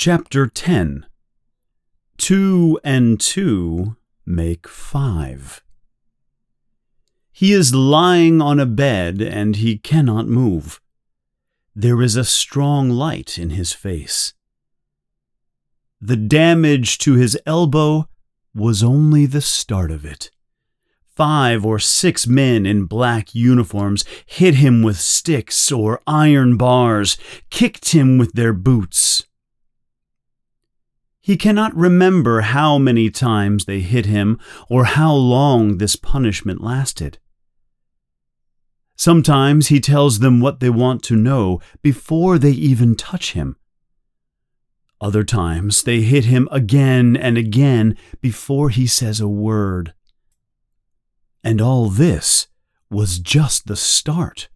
Chapter 10 Two and two make five. He is lying on a bed and he cannot move. There is a strong light in his face. The damage to his elbow was only the start of it. Five or six men in black uniforms hit him with sticks or iron bars, kicked him with their boots. He cannot remember how many times they hit him or how long this punishment lasted. Sometimes he tells them what they want to know before they even touch him. Other times they hit him again and again before he says a word. And all this was just the start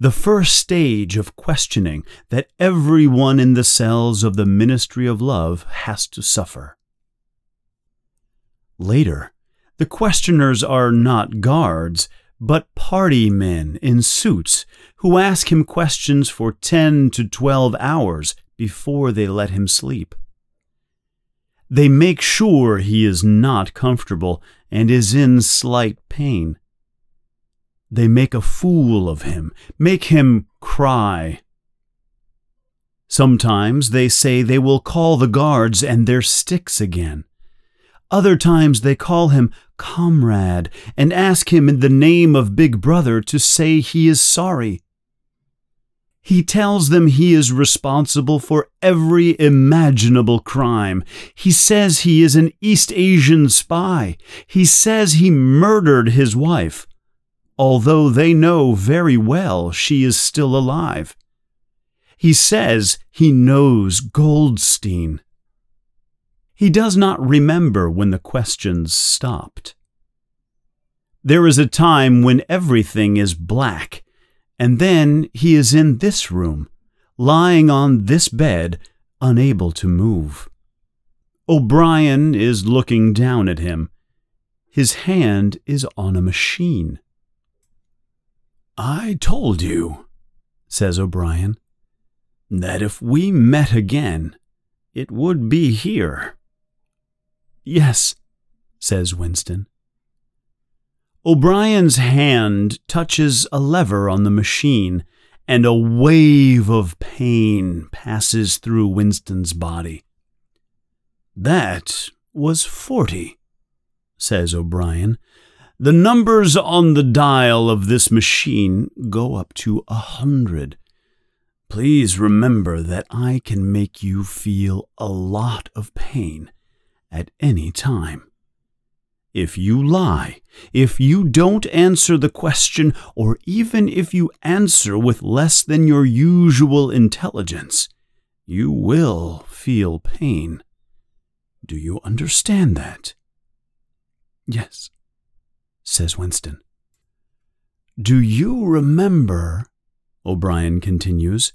the first stage of questioning that everyone in the cells of the ministry of love has to suffer. Later, the questioners are not guards, but party men in suits who ask him questions for 10 to 12 hours before they let him sleep. They make sure he is not comfortable and is in slight pain. They make a fool of him, make him cry. Sometimes they say they will call the guards and their sticks again. Other times they call him comrade and ask him in the name of Big Brother to say he is sorry. He tells them he is responsible for every imaginable crime. He says he is an East Asian spy. He says he murdered his wife although they know very well she is still alive. He says he knows Goldstein. He does not remember when the questions stopped. There is a time when everything is black, and then he is in this room, lying on this bed, unable to move. O'Brien is looking down at him. His hand is on a machine. I told you, says O'Brien, that if we met again, it would be here. Yes, says Winston. O'Brien's hand touches a lever on the machine, and a wave of pain passes through Winston's body. That was forty, says O'Brien, the numbers on the dial of this machine go up to a hundred. Please remember that I can make you feel a lot of pain at any time. If you lie, if you don't answer the question, or even if you answer with less than your usual intelligence, you will feel pain. Do you understand that? Yes says Winston. Do you remember, O'Brien continues,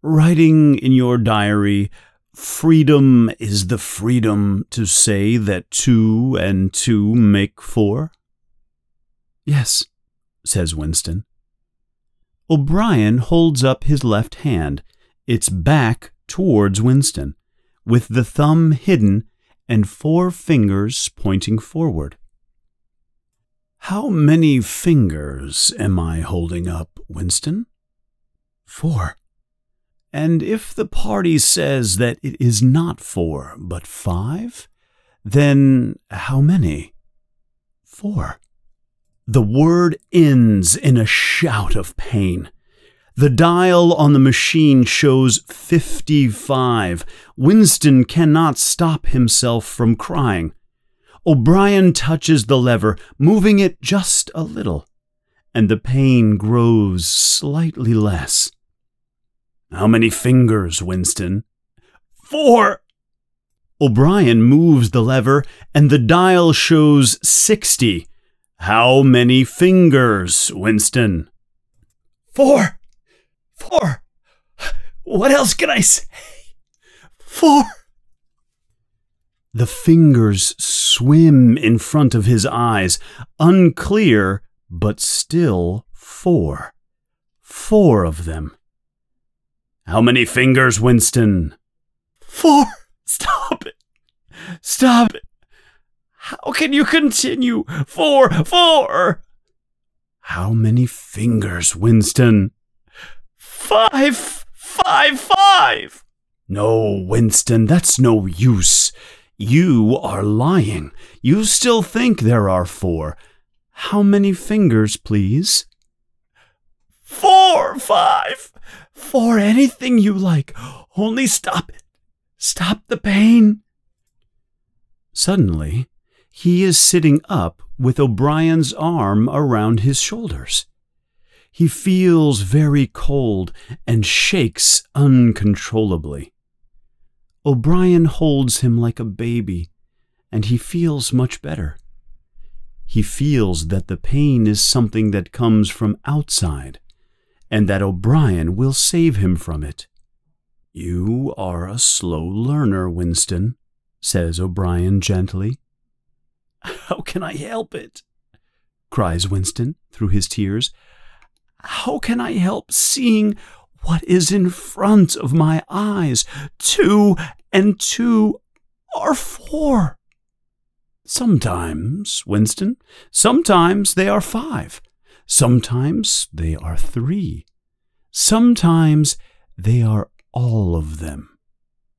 writing in your diary, freedom is the freedom to say that two and two make four? Yes, says Winston. O'Brien holds up his left hand, its back towards Winston, with the thumb hidden and four fingers pointing forward. How many fingers am I holding up, Winston? Four. And if the party says that it is not four, but five, then how many? Four. The word ends in a shout of pain. The dial on the machine shows 55. Winston cannot stop himself from crying. O'Brien touches the lever, moving it just a little, and the pain grows slightly less. How many fingers, Winston? Four! O'Brien moves the lever, and the dial shows sixty. How many fingers, Winston? Four! Four! What else can I say? Four! The fingers swim in front of his eyes, unclear, but still four. Four of them. How many fingers, Winston? Four! Stop it! Stop it! How can you continue? Four! Four! How many fingers, Winston? Five! Five! Five! No, Winston, that's no use. You are lying. You still think there are four. How many fingers, please? Four! Five! Four! Anything you like. Only stop it. Stop the pain. Suddenly, he is sitting up with O'Brien's arm around his shoulders. He feels very cold and shakes uncontrollably. O'Brien holds him like a baby, and he feels much better. He feels that the pain is something that comes from outside, and that O'Brien will save him from it. You are a slow learner, Winston, says O'Brien gently. How can I help it? cries Winston through his tears. How can I help seeing what is in front of my eyes? Two and two are four. Sometimes, Winston, sometimes they are five. Sometimes they are three. Sometimes they are all of them.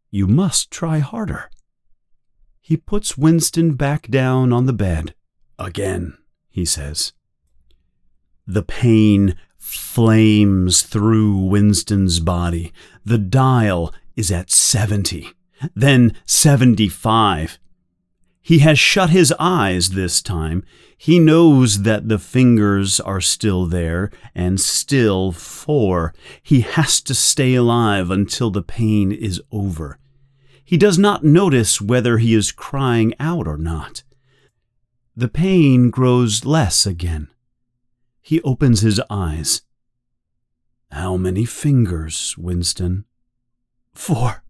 You must try harder. He puts Winston back down on the bed. Again, he says. The pain flames through Winston's body. The dial is at 70, then 75. He has shut his eyes this time. He knows that the fingers are still there and still four. He has to stay alive until the pain is over. He does not notice whether he is crying out or not. The pain grows less again. He opens his eyes. How many fingers, Winston? Four.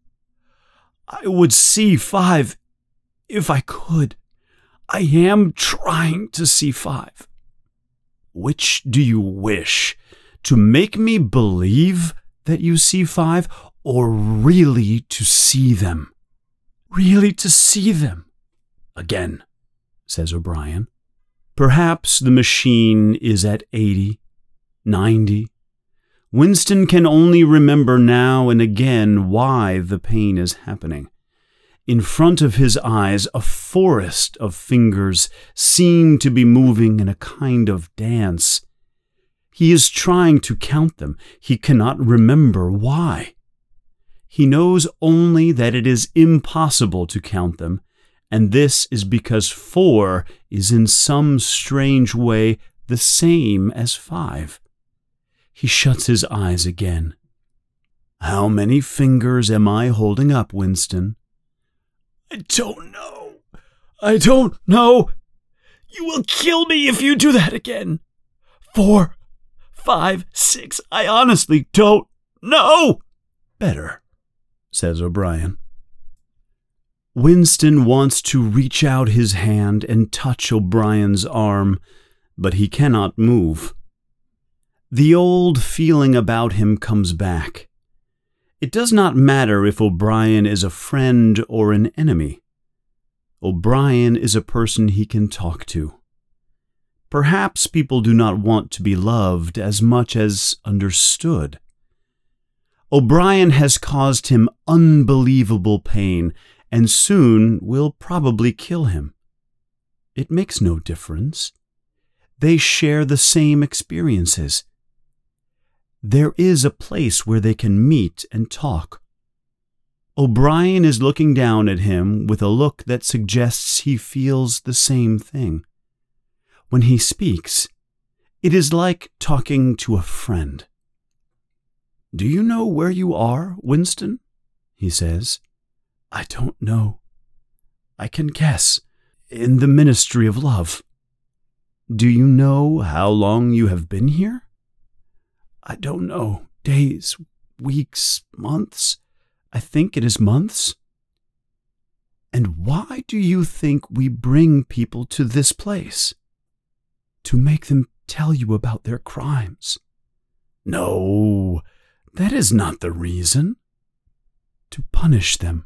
I would see five if I could. I am trying to see five. Which do you wish? To make me believe that you see five, or really to see them? Really to see them. Again, says O'Brien. Perhaps the machine is at 80, 90. Winston can only remember now and again why the pain is happening. In front of his eyes, a forest of fingers seem to be moving in a kind of dance. He is trying to count them. He cannot remember why. He knows only that it is impossible to count them, and this is because four is in some strange way the same as five. He shuts his eyes again. How many fingers am I holding up, Winston? I don't know. I don't know. You will kill me if you do that again. Four, five, six. I honestly don't know. Better, says O'Brien. Winston wants to reach out his hand and touch O'Brien's arm, but he cannot move. The old feeling about him comes back. It does not matter if O'Brien is a friend or an enemy. O'Brien is a person he can talk to. Perhaps people do not want to be loved as much as understood. O'Brien has caused him unbelievable pain and soon will probably kill him. It makes no difference. They share the same experiences. There is a place where they can meet and talk. O'Brien is looking down at him with a look that suggests he feels the same thing. When he speaks, it is like talking to a friend. Do you know where you are, Winston? he says. I don't know. I can guess. In the ministry of love. Do you know how long you have been here? I don't know. Days, weeks, months. I think it is months. And why do you think we bring people to this place? To make them tell you about their crimes. No, that is not the reason. To punish them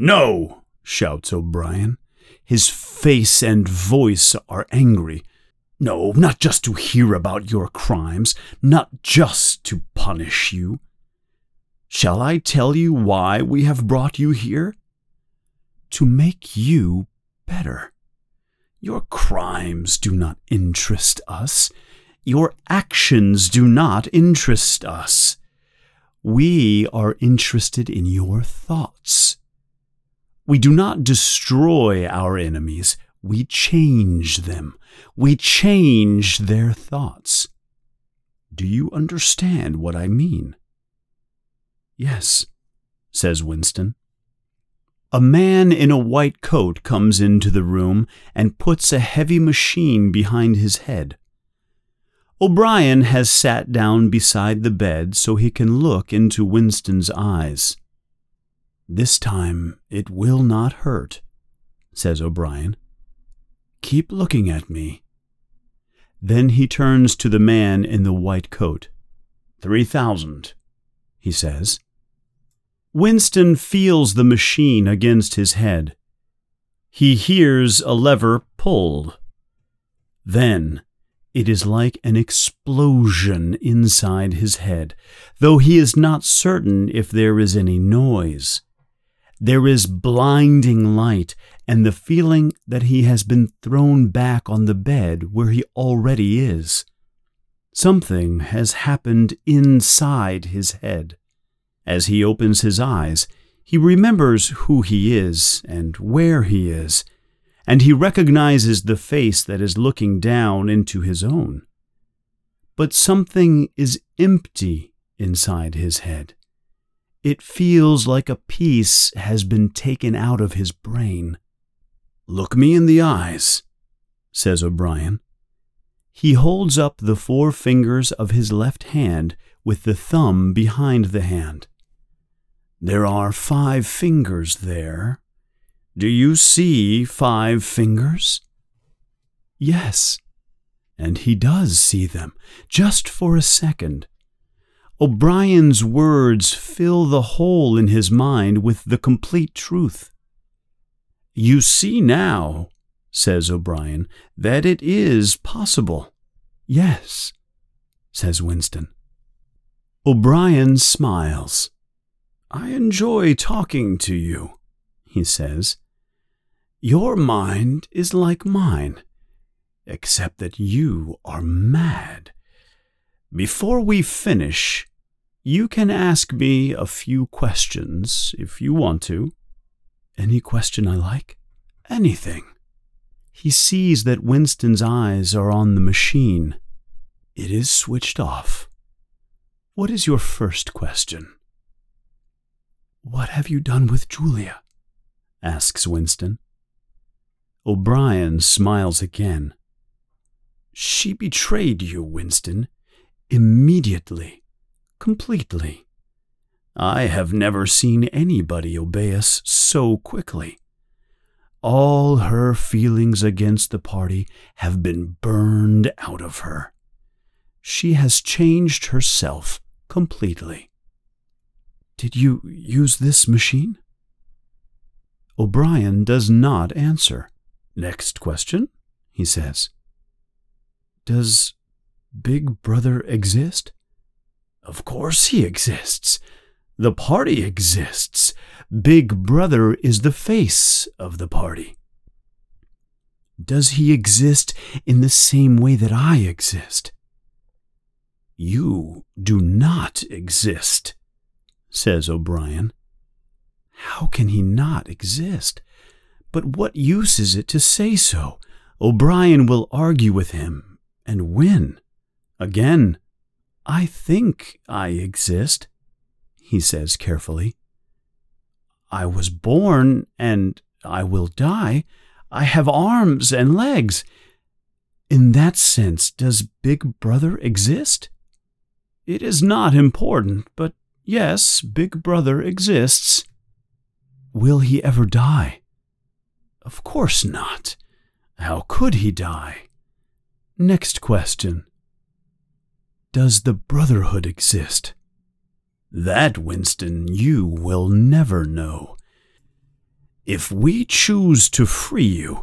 No, shouts O'Brien. His face and voice are angry. No, not just to hear about your crimes, not just to punish you. Shall I tell you why we have brought you here? To make you better. Your crimes do not interest us. Your actions do not interest us. We are interested in your thoughts. We do not destroy our enemies, we change them. We change their thoughts. Do you understand what I mean? Yes, says Winston. A man in a white coat comes into the room and puts a heavy machine behind his head. O'Brien has sat down beside the bed so he can look into Winston's eyes. This time it will not hurt, says O'Brien. Keep looking at me. Then he turns to the man in the white coat. Three thousand, he says. Winston feels the machine against his head. He hears a lever pulled. Then it is like an explosion inside his head, though he is not certain if there is any noise. There is blinding light and the feeling that he has been thrown back on the bed where he already is. Something has happened inside his head. As he opens his eyes, he remembers who he is and where he is and he recognizes the face that is looking down into his own. But something is empty inside his head. It feels like a piece has been taken out of his brain. Look me in the eyes, says O'Brien. He holds up the four fingers of his left hand with the thumb behind the hand. There are five fingers there, do you see five fingers? Yes, and he does see them, just for a second. O'Brien's words fill the hole in his mind with the complete truth. You see now, says O'Brien, that it is possible. Yes, says Winston. O'Brien smiles. I enjoy talking to you, he says. Your mind is like mine, except that you are mad. Before we finish, you can ask me a few questions if you want to. Any question I like? Anything. He sees that Winston's eyes are on the machine. It is switched off. What is your first question? What have you done with Julia? asks Winston. O'Brien smiles again. She betrayed you, Winston, immediately, completely. I have never seen anybody obey us so quickly. All her feelings against the party have been burned out of her. She has changed herself completely. Did you use this machine? O'Brien does not answer. Next question, he says. Does Big Brother exist? Of course he exists. The party exists. Big Brother is the face of the party. Does he exist in the same way that I exist? You do not exist, says O'Brien. How can he not exist? But what use is it to say so? O'Brien will argue with him and win. Again, I think I exist, he says carefully. I was born and I will die. I have arms and legs. In that sense, does Big Brother exist? It is not important, but yes, Big Brother exists. Will he ever die? Of course not. How could he die? Next question. Does the Brotherhood exist? That, Winston, you will never know. If we choose to free you,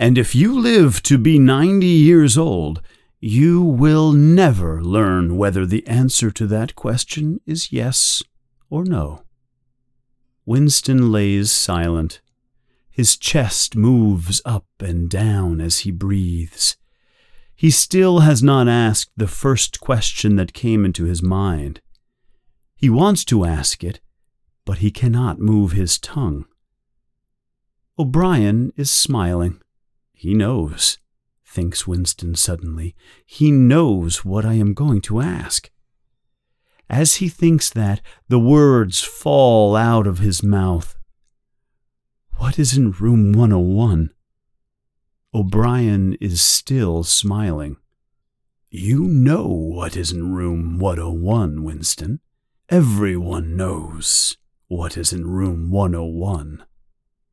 and if you live to be ninety years old, you will never learn whether the answer to that question is yes or no. Winston lays silent. His chest moves up and down as he breathes. He still has not asked the first question that came into his mind. He wants to ask it, but he cannot move his tongue. O'Brien is smiling. He knows, thinks Winston suddenly. He knows what I am going to ask. As he thinks that, the words fall out of his mouth. What is in room 101? O'Brien is still smiling. You know what is in room 101, Winston. Everyone knows what is in room 101.